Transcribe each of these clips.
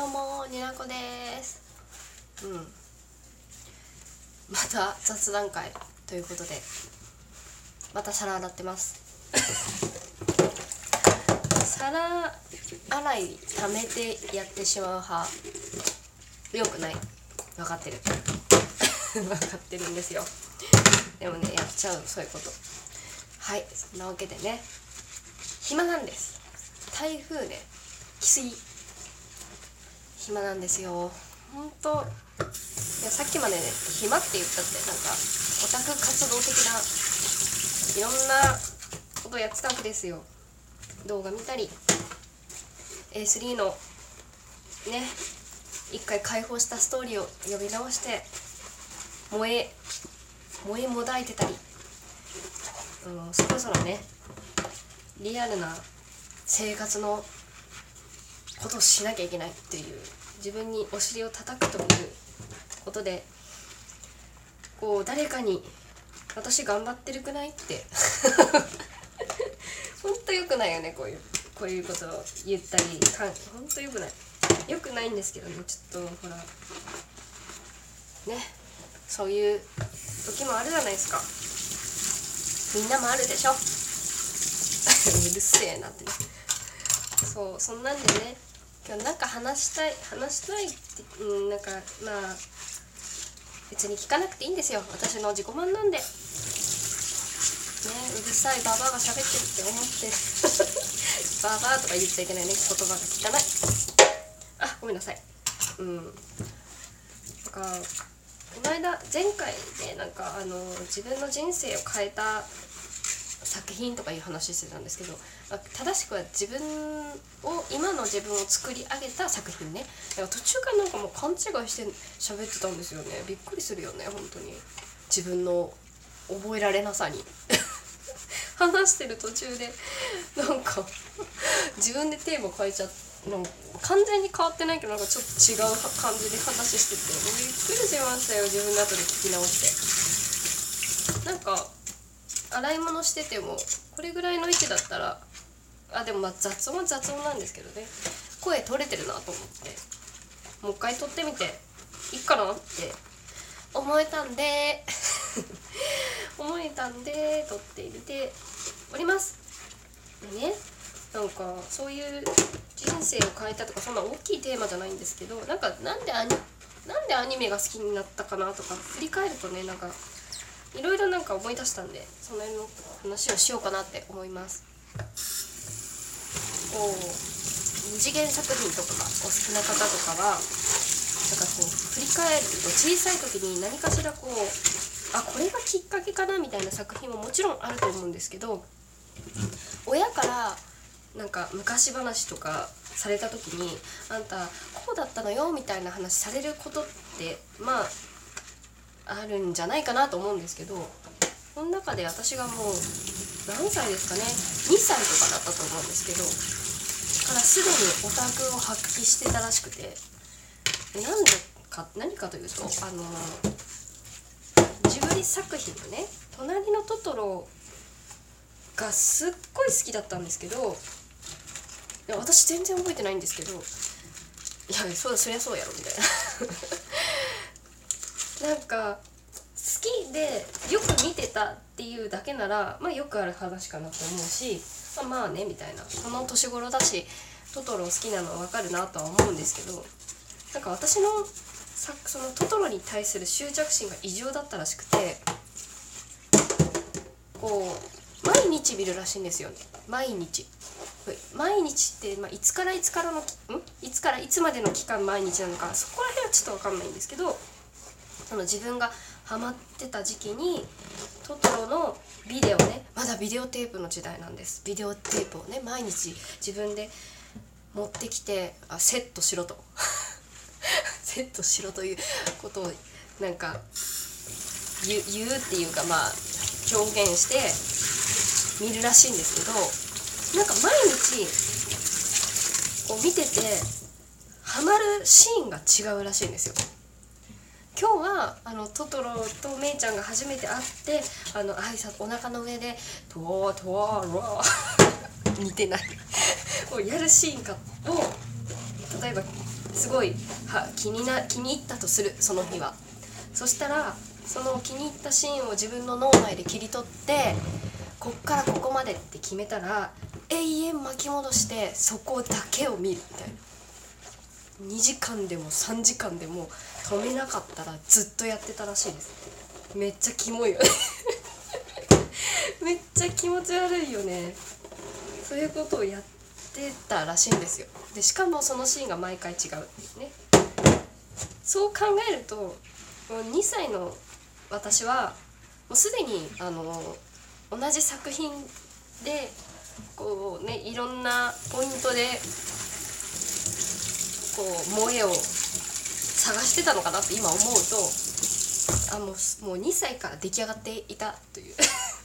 どうもになこです。うん。また雑談会ということでまた皿洗ってます。皿洗い溜めてやってしまう派よくない。分かってる。分かってるんですよ。でもねやっちゃうそういうこと。はいそんなわけでね。暇なんです。台風ね来すぎ。暇なんですよ。ほんといやさっきまでね暇って言ったってなんかオタク活動的ないろんなことやってたわけですよ。動画見たり A3 のね一回解放したストーリーを呼び直して燃え燃えもだいてたり、うん、そろそろねリアルな生活のことをしなきゃいけないっていう自分にお尻を叩くということでこう誰かに「私頑張ってるくない?」ってほんとよくないよねこういうこういうことを言ったりかんほんとよくない。よくないんですけどねちょっとほらねそういう時もあるじゃないですか。みんなもあるでしょ。うるせえなって。そうそんなんでねなんか話したい話したいってうんなんかまあ別に聞かなくていいんですよ。私の自己満なんで。ねうるさいババアが喋ってるって思って。ババアとか言っちゃいけないね。言葉が汚い。あごめんなさい。うん。なんかこの間前回でなんかあの自分の人生を変えた作品とかいう話してたんですけど、まあ、正しくは自分を今の自分を作り上げた作品ね。だから途中からなんかもう勘違いして喋ってたんですよね。びっくりするよね本当に。自分の覚えられなさに。話してる途中でなんか自分でテーマ変えちゃってなんか完全に変わってないけどなんかちょっと違う感じで話しててもうびっくりしましたよ自分の後で聞き直して。なんか洗い物しててもこれぐらいの位置だったらあでもまあ雑音は雑音なんですけどね。声取れてるなと思ってもう一回撮ってみていいかなって思えたんで 思えたんで撮ってみております。でねなんかそういう人生を変えたとかそんな大きいテーマじゃないんですけどなんかなんでアニなんでアニメが好きになったかなとか振り返るとねなんかいろいろなんか思い出したんでその辺の話をしようかなって思います。こう二次元作品とかがお好きな方とかはなんかこう振り返ると小さい時に何かしらこうあこれがきっかけかなみたいな作品ももちろんあると思うんですけど親からなんか昔話とかされた時にあんたこうだったのよみたいな話されることってまああるんじゃないかなと思うんですけどその中で私がもう何歳ですかね2歳とかだったと思うんですけどからすでにオタクを発揮してたらしくてなんでか何かというとあのジブリ作品のね「隣のトトロ」がすっごい好きだったんですけどいや私全然覚えてないんですけどいやそうだそりゃそうやろみたいな。なんか好きでよく見てたっていうだけならまあよくある話かなと思うし、まあ、まあねみたいな。その年頃だしトトロ好きなのはわかるなとは思うんですけどなんか私のさそのトトロに対する執着心が異常だったらしくてこう毎日見るらしいんですよね。毎日。毎日って、まあ、いつからいつからのん？いつからいつまでの期間毎日なのかそこら辺はちょっと分かんないんですけどその自分がハマってた時期にトトロのビデオねまだビデオテープの時代なんですビデオテープをね毎日自分で持ってきてあセットしろと セットしろということをなんか言う言うっていうかまあ表現して見るらしいんですけどなんか毎日こう見ててハマるシーンが違うらしいんですよ。今日はあのトトロとメイちゃんが初めて会ってあの挨拶お腹の上で「トワトワロ似てな。いをやるシーンかを例えばすごいは気にな気に入ったとするその日は。そしたらその気に入ったシーンを自分の脳内で切り取ってこっからここまでって決めたら永遠巻き戻してそこだけを見るみたいな。2時間でも3時間でも止めなかったらずっとやってたらしいです。めっちゃキモいよね。めっちゃ気持ち悪いよね。そういうことをやってたらしいんですよ。でしかもそのシーンが毎回違うっていうね。そう考えると2歳の私はもうすでにあの同じ作品でこうねいろんなポイントでこう萌えを探してたのかなって今思うとあもうもう2歳から出来上がっていたという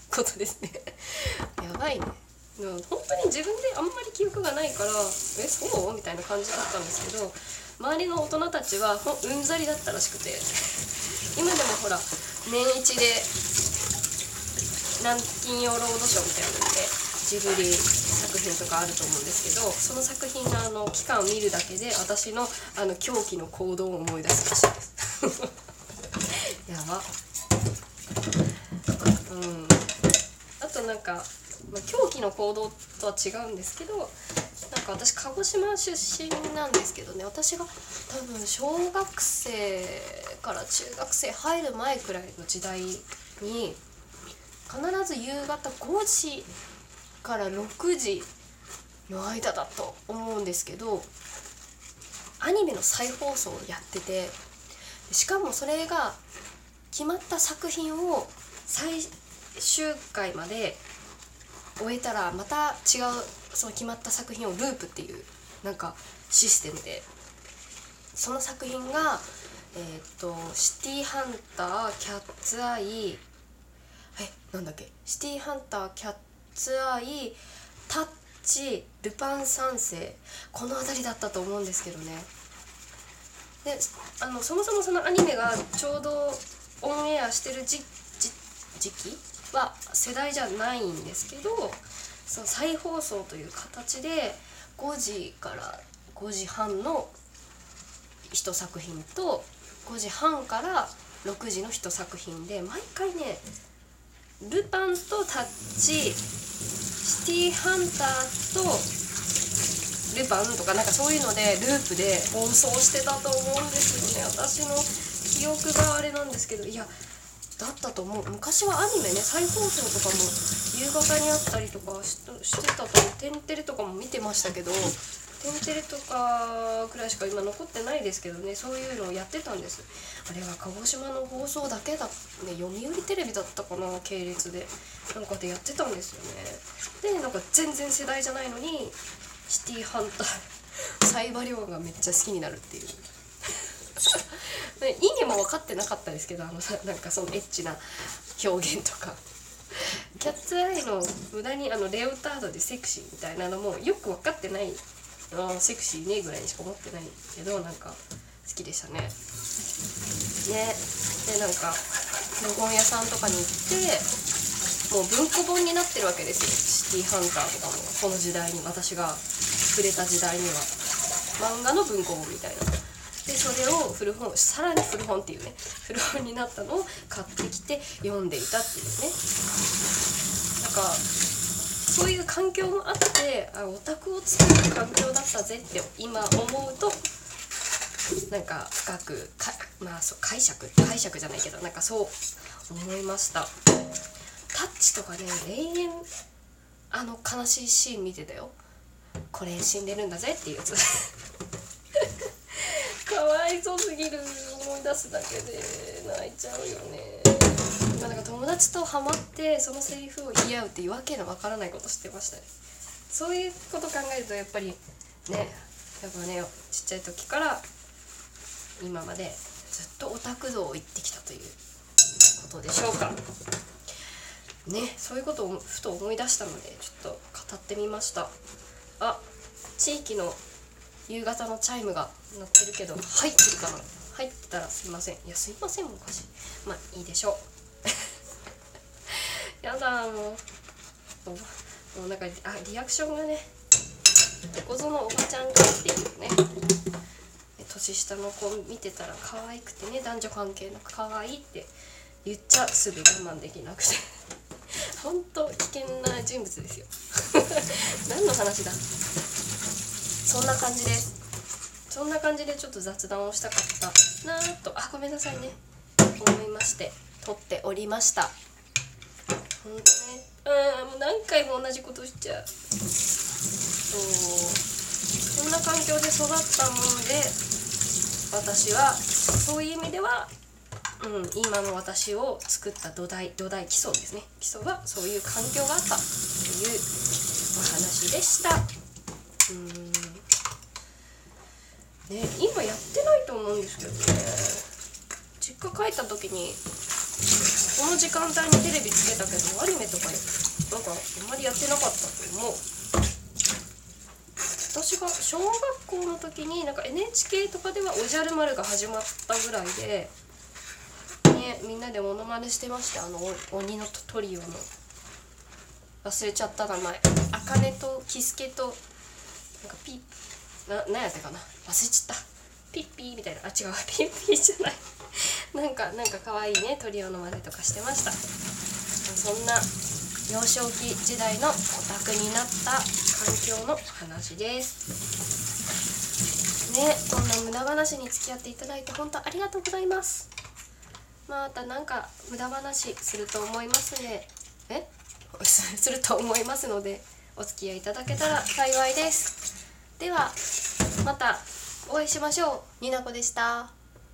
ことですね。やばいね。本当に自分であんまり記憶がないからえそう？みたいな感じだったんですけど周りの大人たちはほうんざりだったらしくて。今でもほら年一で南金曜ロードショーみたいなのでジブリ作品とかあると思うんですけどその作品のあの期間を見るだけで私のあの狂気の行動を思い出すらしいです。やば。うん。あとなんか、まあ、狂気の行動とは違うんですけどなんか私鹿児島出身なんですけどね。私が多分小学生から中学生入る前くらいの時代に必ず夕方5時から6時の間だと思うんですけどアニメの再放送をやっててしかもそれが決まった作品を最終回まで終えたらまた違うその決まった作品をループっていうなんかシステムで。その作品がえっ、と「シティーハンター」「キャッツアイ」えなんだっけ「シティーハンター」「キャッツアイ」「タッチ」「ルパン三世」この辺りだったと思うんですけどね。であのそもそもそのアニメがちょうどオンエアしてる時時期？は世代じゃないんですけどその再放送という形で5時から5時半の1作品と5時半から6時の1作品で毎回ねルパンとタッチシティーハンターとルパンとかなんかそういうのでループで放送してたと思うんですよね。私の記憶があれなんですけどいやだったと思う。昔はアニメね再放送とかも夕方にあったりとかしてたと「天てれ」とかも見てましたけど「天てれ」とかくらいしか今残ってないですけどねそういうのをやってたんです。あれは鹿児島の放送だけだね読売テレビだったかな系列で。なんかでやってたんですよね。でなんか全然世代じゃないのにシティーハンターサイバリョウがめっちゃ好きになるっていう。意味も分かってなかったですけどあのさなんかそのエッチな表現とか。キャッツアイの無駄にあのレオタードでセクシーみたいなのもよく分かってないあセクシーねぐらいにしか思ってないけどなんか好きでしたね。ね。でなんか古本屋さんとかに行ってもう文庫本になってるわけですよ。シティーハンターとかもこの時代に私が触れた時代には。漫画の文庫本みたいな。でそれを古本さらに古本っていうね古本になったのを買ってきて読んでいたっていうね。なんかそういう環境もあってあオタクを作る環境だったぜって今思うとなんか深くかまあそう解釈解釈じゃないけどなんかそう思いました。タッチとかね永遠あの悲しいシーン見てたよ。これ死んでるんだぜっていうやつ。かわいそうすぎる。思い出すだけで泣いちゃうよね。まあなんか友達とハマってそのセリフを言い合うっていうわけのわからないことしてましたね。そういうこと考えるとやっぱりねやっぱねちっちゃい時から今までずっとオタク道を行ってきたということでしょうか。ねそういうことをふと思い出したのでちょっと語ってみました。あ地域の夕方のチャイムが鳴ってるけど入ってるかな？入ってたらすいません。いやすいませんもおかしい。まあいいでしょうやだもう。もうなんかあリアクションがねどこぞのおばちゃんかっていうね。年下の子見てたら可愛くてね男女関係なく可愛いって言っちゃすぐ我慢できなくて。本当危険な人物ですよ。何の話だ？そんな感じです。そんな感じでちょっと雑談をしたかったなーと。あごめんなさいね。思いまして撮っておりましたほん。とねうん。もう何回も同じことしちゃうそうそん。な環境で育ったもので私はそういう意味ではうん、今の私を作った土台土台基礎ですね基礎はそういう環境があったというお話でしたうん。ね今やってないと思うん。ですけどね実家帰った時にこの時間帯にテレビつけたけどアニメとかなんかあんまりやってなかったと思う。私が小学校の時になんか NHK とかでは「おじゃる丸」が始まったぐらいでねみんなでモノマネしてました。あの鬼のトリオの。忘れちゃった名前。あかねとキスケとなんかピッな何やったかな。忘れちゃった。ピッピーみたいな。あ違う。ピッピーじゃない。なんかなんか可愛いねトリオの真似とかしてました。そんな幼少期時代のオタクになった環境の話です。ねこんな無駄話に付き合っていただいて本当ありがとうございます。またなんか無駄話すると思いますね。え？すると思いますのでお付き合いいただけたら幸いです。ではまたお会いしましょう。になこでした。